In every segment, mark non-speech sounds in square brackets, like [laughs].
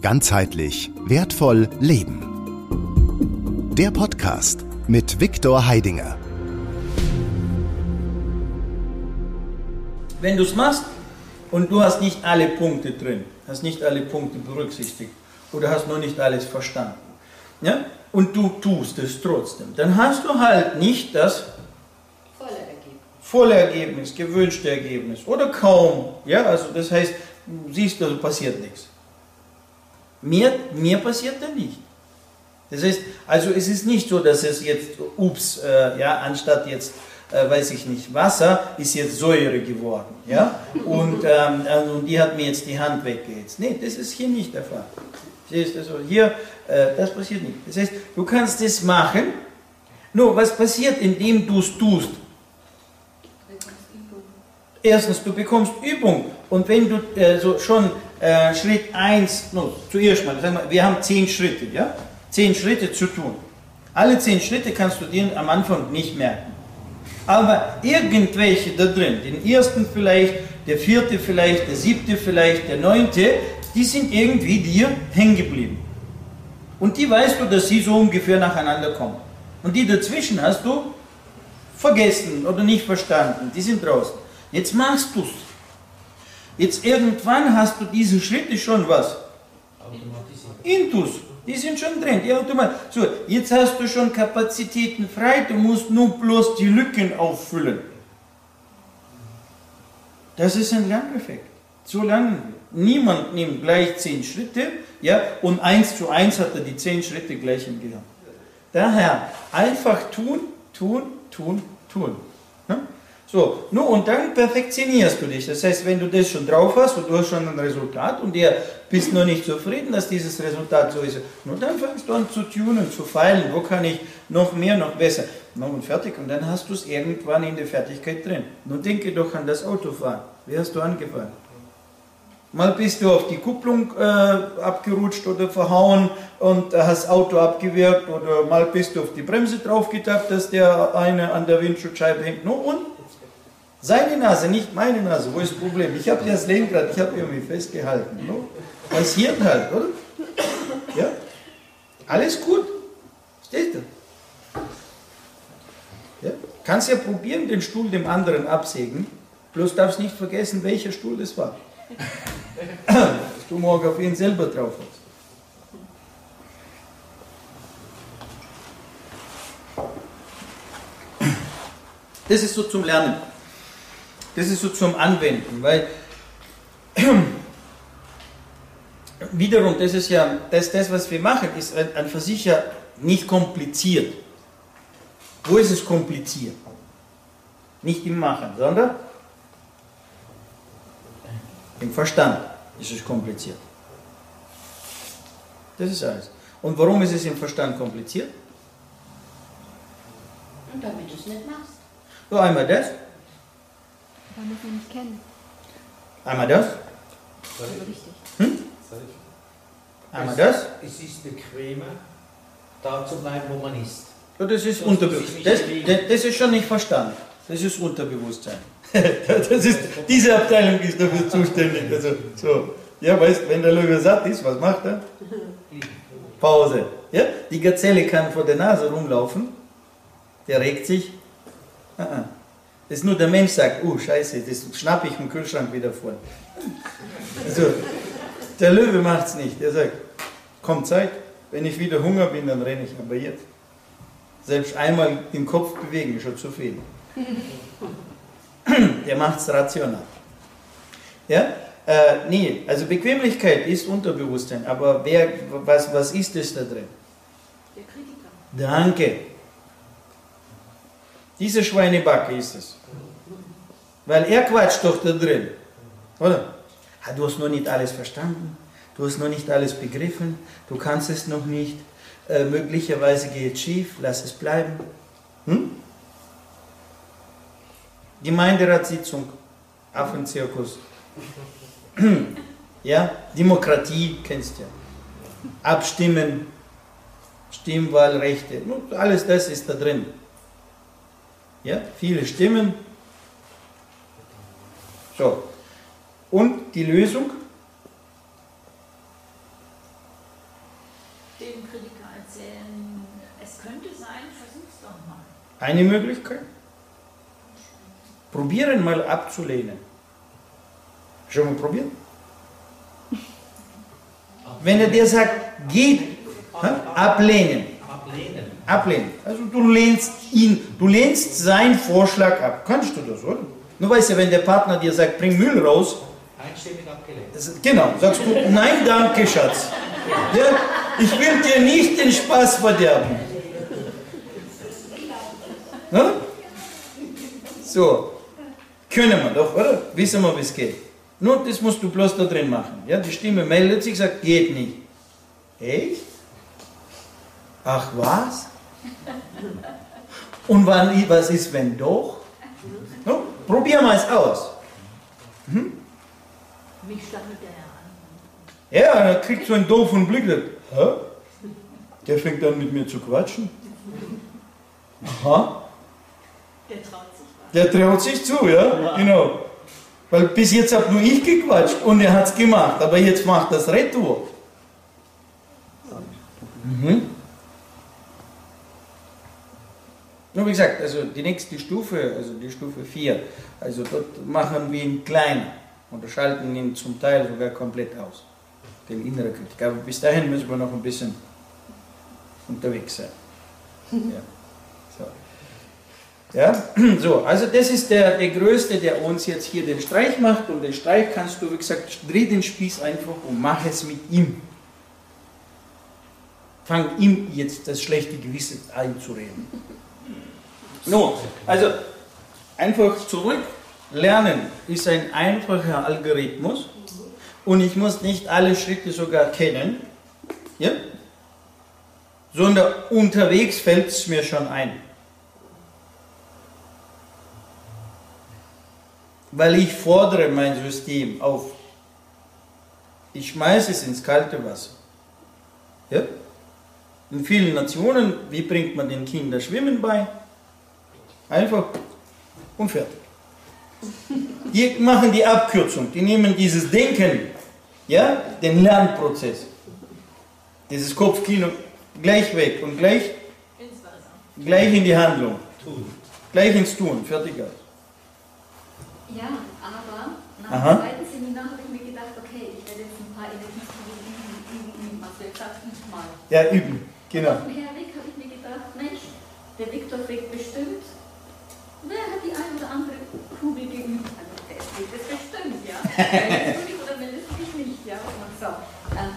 Ganzheitlich wertvoll leben. Der Podcast mit Viktor Heidinger. Wenn du es machst und du hast nicht alle Punkte drin, hast nicht alle Punkte berücksichtigt oder hast noch nicht alles verstanden, ja? und du tust es trotzdem, dann hast du halt nicht das volle Ergebnis, volle Ergebnis gewünschte Ergebnis oder kaum. Ja? Also das heißt, siehst du, also passiert nichts. Mehr, mehr passiert da nicht. Das heißt, also es ist nicht so, dass es jetzt, ups, äh, ja, anstatt jetzt, äh, weiß ich nicht, Wasser ist jetzt Säure geworden, ja, und, ähm, also, und die hat mir jetzt die Hand weggehetzt. Nee, das ist hier nicht der Fall. Siehst du, also hier, äh, das passiert nicht. Das heißt, du kannst das machen, nur was passiert, indem du es tust? Erstens, du bekommst Übung und wenn du äh, so schon äh, Schritt 1, no, zuerst mal, wir, wir haben 10 Schritte, ja? 10 Schritte zu tun. Alle 10 Schritte kannst du dir am Anfang nicht merken. Aber irgendwelche da drin, den ersten vielleicht, der vierte vielleicht, der siebte vielleicht, der neunte, die sind irgendwie dir hängen geblieben. Und die weißt du, dass sie so ungefähr nacheinander kommen. Und die dazwischen hast du vergessen oder nicht verstanden. Die sind draußen. Jetzt machst du es. Jetzt irgendwann hast du diese Schritte schon was? Intus. Die sind schon drin. Die automatisch. So, jetzt hast du schon Kapazitäten frei, du musst nur bloß die Lücken auffüllen. Das ist ein Lerneffekt. So lernen wir. Niemand nimmt gleich zehn Schritte, ja, und eins zu eins hat er die zehn Schritte gleich im Gehirn. Daher einfach tun, tun, tun, tun. So, nun und dann perfektionierst du dich. Das heißt, wenn du das schon drauf hast und du hast schon ein Resultat und dir bist noch nicht zufrieden, dass dieses Resultat so ist, nun dann fängst du an zu tunen, zu feilen, wo kann ich noch mehr, noch besser. Nun und fertig und dann hast du es irgendwann in der Fertigkeit drin. Nun denke doch an das Autofahren. Wie hast du angefangen? Mal bist du auf die Kupplung äh, abgerutscht oder verhauen und hast Auto abgewirkt oder mal bist du auf die Bremse draufgetappt, dass der eine an der Windschutzscheibe hängt. No, und seine Nase, nicht meine Nase. Wo ist das Problem? Ich habe das Lenkrad, ich habe irgendwie festgehalten. No? Passiert halt, oder? Ja? Alles gut. Steht da. Ja? Kannst ja probieren, den Stuhl dem anderen absägen. Bloß darfst nicht vergessen, welcher Stuhl das war. Dass du morgen auf ihn selber drauf hast. Das ist so zum Lernen. Das ist so zum Anwenden, weil [clears throat] wiederum, das ist ja, das, das was wir machen, ist an, an für sich ja nicht kompliziert. Wo ist es kompliziert? Nicht im Machen, sondern im Verstand ist es kompliziert. Das ist alles. Und warum ist es im Verstand kompliziert? Und damit du es nicht machst. So, einmal das. Weil wir nicht kennen. Einmal das. Also richtig. Hm? Einmal das. Es ist bequemer, da zu bleiben, wo man ist. Ja, das ist Das Unterbewusstsein. muss Das, das, das ist schon nicht Verstand. Das ist Unterbewusstsein. [laughs] das ist, diese Abteilung ist dafür zuständig. Also, so. Ja, weißt, wenn der Löwe satt ist, was macht er? Pause. Ja? Die Gazelle kann vor der Nase rumlaufen. Der regt sich. Ah, ah. Das ist nur der Mensch sagt, oh scheiße, das schnappe ich im Kühlschrank wieder voll. Also, der Löwe macht es nicht. Der sagt, kommt Zeit, wenn ich wieder Hunger bin, dann renne ich. Aber jetzt. Selbst einmal den Kopf bewegen ist schon zu viel. Der macht es rational. Ja? Äh, nee, also Bequemlichkeit ist Unterbewusstsein, aber wer, was, was ist es da drin? Der Kritiker. Danke. Diese Schweinebacke ist es. Weil er quatscht doch da drin. Oder? Du hast noch nicht alles verstanden. Du hast noch nicht alles begriffen. Du kannst es noch nicht. Äh, möglicherweise geht es schief. Lass es bleiben. Hm? Gemeinderatssitzung. Affenzirkus. [clears throat] ja, Demokratie kennst du ja. Abstimmen. Stimmwahlrechte. Alles das ist da drin. Ja, viele Stimmen. So. Und die Lösung? dem Kritiker erzählen, es könnte sein, versuch's doch mal. Eine Möglichkeit. Probieren mal abzulehnen. Schon mal probiert? Wenn er dir sagt, geht, ablehnen. Ablehnen. Also du lehnst ihn, du lehnst seinen Vorschlag ab. Kannst du das, oder? Nur weißt du, wenn der Partner dir sagt, bring Müll raus, Einstimmig abgelehnt. genau, sagst du, nein, danke, Schatz. Ja, ich will dir nicht den Spaß verderben. Ne? So, können wir doch, oder? Wissen wir, wie es geht. Nur das musst du bloß da drin machen. Ja, die Stimme meldet sich, sagt, geht nicht. Echt? Ach was? [laughs] Und wann, was ist, wenn doch? No, probieren wir es aus. Mich stammelt der an. Ja, er kriegt so einen doofen Blick. Hä? Der fängt an mit mir zu quatschen. Aha, Der traut sich was. der traut sich zu, ja, genau. Weil bis jetzt habe nur ich gequatscht und er hat es gemacht, aber jetzt macht das Retour. Mhm. Nur wie gesagt, also die nächste Stufe, also die Stufe 4, also dort machen wir ihn kleiner und schalten ihn zum Teil sogar komplett aus, den inneren Kritik. Aber bis dahin müssen wir noch ein bisschen unterwegs sein. [laughs] Ja. So. Ja, [clears throat] so, also das ist der, der Größte, der uns jetzt hier den Streich macht und den Streich kannst du, wie gesagt, dreh den Spieß einfach und mach es mit ihm. Fang ihm jetzt das schlechte Gewissen einzureden. No, also einfach zurück. Lernen ist ein einfacher Algorithmus und ich muss nicht alle Schritte sogar kennen, ja? sondern unterwegs fällt es mir schon ein. Weil ich fordere mein System auf. Ich schmeiße es ins kalte Wasser. Ja? In vielen Nationen, wie bringt man den Kindern Schwimmen bei? Einfach und fertig. Die machen die Abkürzung, die nehmen dieses Denken, ja, den Lernprozess, dieses Kopfkino gleich weg und gleich, Ins Wasser. gleich in die Handlung, Tun. gleich ins Tun, fertig aus. Ja, aber nach Aha. dem zweiten Seminar habe ich mir gedacht, okay, ich werde jetzt ein paar Energiekurse üben, üben, üben, was du jetzt sagst, üb mal. Ja, üben, genau. Auf dem Herweg habe ich mir gedacht, Mensch, der Viktor fragt bestimmt, wer hat die ein oder andere Geübt? Also der fragt es bestimmt, ja. [laughs] Dich oder du dich nicht, ja? Und so. Ähm,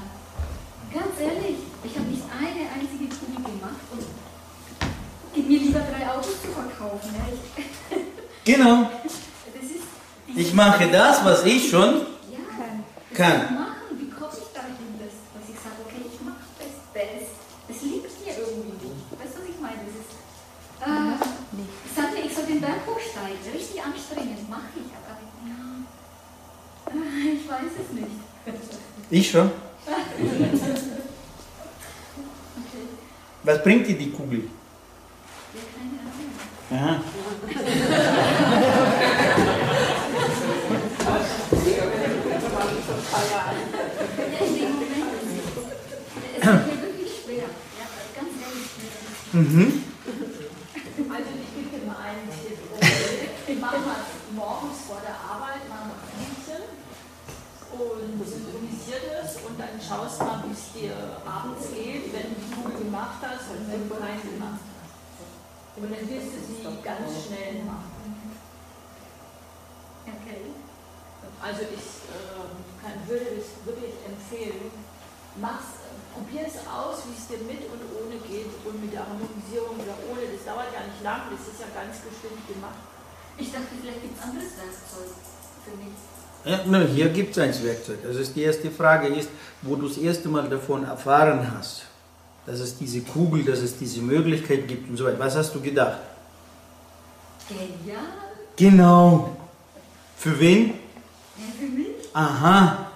ganz ehrlich, ich habe nicht eine einzige Kugel gemacht und gib mir lieber drei Autos zu verkaufen. Ja? Ich, [laughs] Genau. das Ich mache das, was ich schon Ja, das Kann. machen. Wie komme ich dahin, dass, dass ich sage, okay, ich mache das, das, das liegt mir irgendwie nicht. Weißt du, was ich meine? Das ist, äh, ich sage mir, ich soll den Berg hochsteigen, richtig anstrengend, mache ich, aber ja, äh, ich weiß es nicht. Ich schon. Okay, Was bringt dir die Kugel? ja, keine Ahnung. Aha. Ja, in dem Moment ist es, es ist mir wirklich schwer. Ja, ganz ehrlich schwer. Mhm. Also ich gebe dir mal einen Tipp. Wir machen mal morgens vor der Arbeit machen wir Übchen und synchronisiert es und dann schaust mal, wie es dir abends geht, wenn du die Kugel gemacht hast und wenn du keine gemacht hast. Und dann wirst du sie ganz schnell machen. Okay. Also ich ähm, kann, würde es wirklich empfehlen, mach's, probier es aus, wie es dir mit und ohne geht und mit der Harmonisierung oder ohne. Das dauert ja nicht lang, das ist ja ganz bestimmt gemacht. Ich dachte, vielleicht gibt es anderes Werkzeug für mich. Ja, hier gibt es ein Werkzeug. Das ist die erste Frage, ist, wo du das erste Mal davon erfahren hast, dass es diese Kugel, dass es diese Möglichkeit gibt und so weiter. Was hast du gedacht? Genial. Genau. Für wen? Ja, für mich. Aha.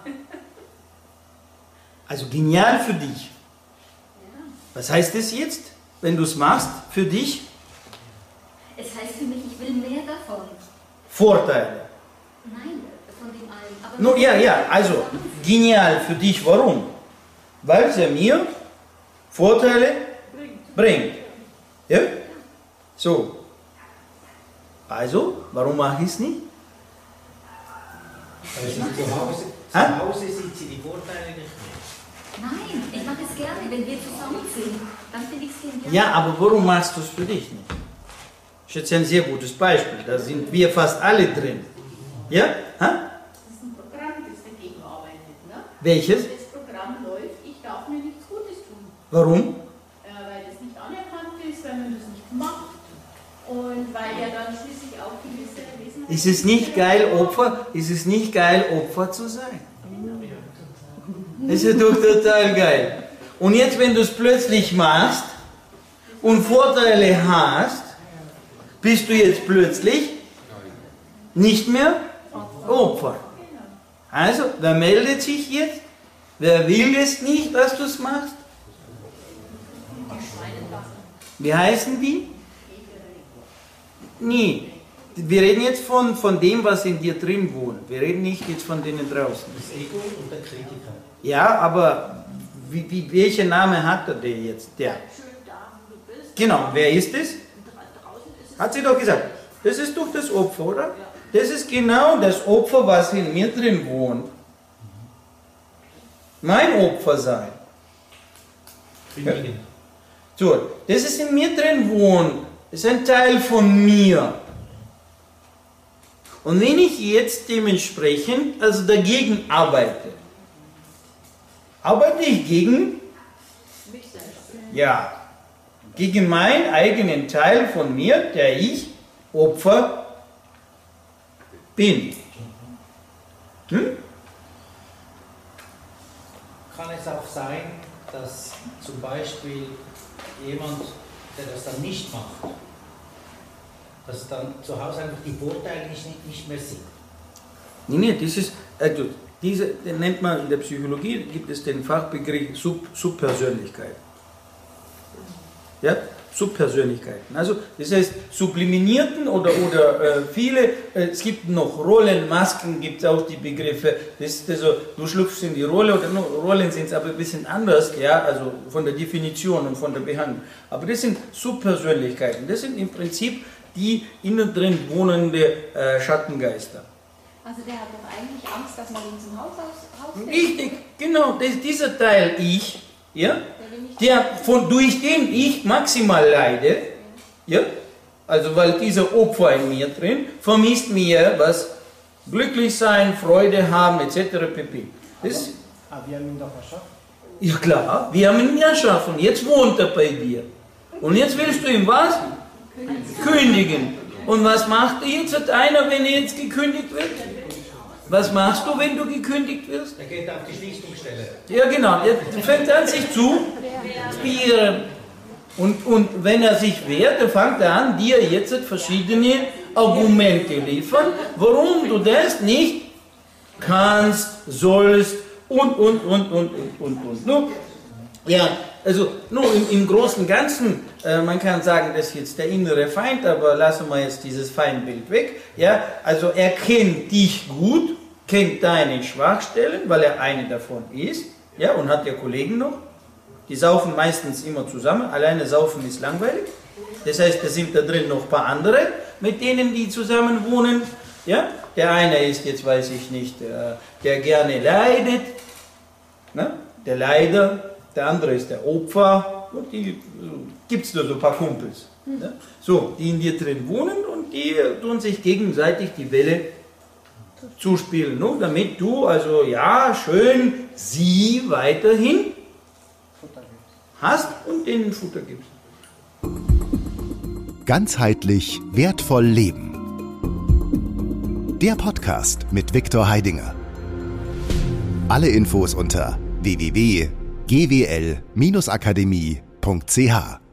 Also genial für dich. Ja. Was heißt das jetzt, wenn du es machst, für dich? Es heißt für mich, ich will mehr davon. Vorteile. Nein, von dem allen. Aber No, ja, ja, also genial für dich. Warum? Weil es ja mir Vorteile bringt. Ja? So. Also, warum mache ich es nicht? Also zu Hause, zu Hause sieht sie die Vorteile nicht mehr. Nein, ich mache es gerne, wenn wir zusammen sind. Dann finde ich es genial. Ja, aber warum machst du es für dich nicht? Das ist jetzt ein sehr gutes Beispiel. Da sind wir fast alle drin. Ja? Ha? Das ist ein Programm, das dagegen arbeitet. Ne? Welches? Das Programm läuft, ich darf mir nichts Gutes tun. Warum? Äh, weil das nicht anerkannt ist, weil man das nicht macht. Und weil ja dann schließlich auch gewisse Wesen. Ist es nicht geil, Opfer? Ist es nicht geil, Opfer zu sein? Das ist ja doch total geil. Und jetzt, wenn du es plötzlich machst und Vorteile hast, bist du jetzt plötzlich nicht mehr Opfer. Also, wer meldet sich jetzt? Wer will es nicht, dass du es machst? Wie heißen die? Nie. Wir reden jetzt von, von dem, was in dir drin wohnt. Wir reden nicht jetzt von denen draußen. Das Ego und der Kritiker. Ja, aber wie, wie, welcher Name hat er denn jetzt? Der. Schön da, wo du bist. Genau, wer ist es? Und dra- draußen ist es. Hat sie doch gesagt. Das ist doch das Opfer, oder? Das ist genau das Opfer, was in mir drin wohnt. Mein Opfer sein. Kündigen. So, das ist in mir drin wohnt. Ist ein Teil von mir. Und wenn ich jetzt dementsprechend also dagegen arbeite, arbeite ich gegen, Mich selbst. ja, gegen meinen eigenen Teil von mir, der ich Opfer bin. Hm? Kann es auch sein, dass zum Beispiel jemand, der das dann nicht macht, dass dann zu Hause einfach die Vorteile nicht, nicht mehr sieht? Nee, nee, das ist, also, diese, den nennt man in der Psychologie, gibt es den Fachbegriff Sub, Subpersönlichkeit. Ja, Subpersönlichkeiten. Also, das heißt, subliminierten oder, oder äh, viele, äh, es gibt noch Rollen, Masken, gibt es auch die Begriffe, das ist also, du schlüpfst in die Rolle oder no, Rollen sind es aber ein bisschen anders, ja, also von der Definition und von der Behandlung. Aber das sind Subpersönlichkeiten, das sind im Prinzip die innen drin wohnende äh, Schattengeister. Also der hat doch eigentlich Angst, dass man ihn zum Haus aus rauslässt. Richtig, genau, das, dieser Teil Ich, ja, Der der von, durch den ich maximal leide, ja, also weil dieser Opfer in mir drin vermisst mir was glücklich sein, Freude haben etc. pp. Das, Aber wir haben ihn doch erschaffen. ja klar, wir haben ihn erschaffen, jetzt wohnt er bei dir. Und jetzt willst du ihm was? Kündigen. Und was macht jetzt einer, wenn er jetzt gekündigt wird? Was machst du, wenn du gekündigt wirst? Er geht auf die Schließungsstelle. Ja, genau. Er fängt an, sich zu wehren. Und, und wenn er sich wehrt, dann fängt er an, dir jetzt verschiedene Argumente liefern, warum du das nicht kannst, sollst und, und, und, und, und, und, und. Ja, also nur im, im Großen und Ganzen, äh, man kann sagen, das ist jetzt der innere Feind, aber lassen wir jetzt dieses Feindbild weg. Ja, also er kennt dich gut, kennt deine Schwachstellen, weil er eine davon ist, ja, und hat ja Kollegen noch. Die saufen meistens immer zusammen, alleine saufen ist langweilig. Das heißt, da sind da drin noch ein paar andere, mit denen die zusammen wohnen. Ja? Der eine ist jetzt, weiß ich nicht, der, der gerne leidet, ne? der Leider, der andere ist der Opfer und die gibt es nur so ein paar Kumpels. Ne? So, die in dir drin wohnen und die tun sich gegenseitig die Welle zuspielen, ne? damit du also ja schön sie weiterhin hast und denen Futter gibst. Ganzheitlich wertvoll leben. Der Podcast mit Viktor Heidinger. Alle Infos unter www.gwl-akademie.ch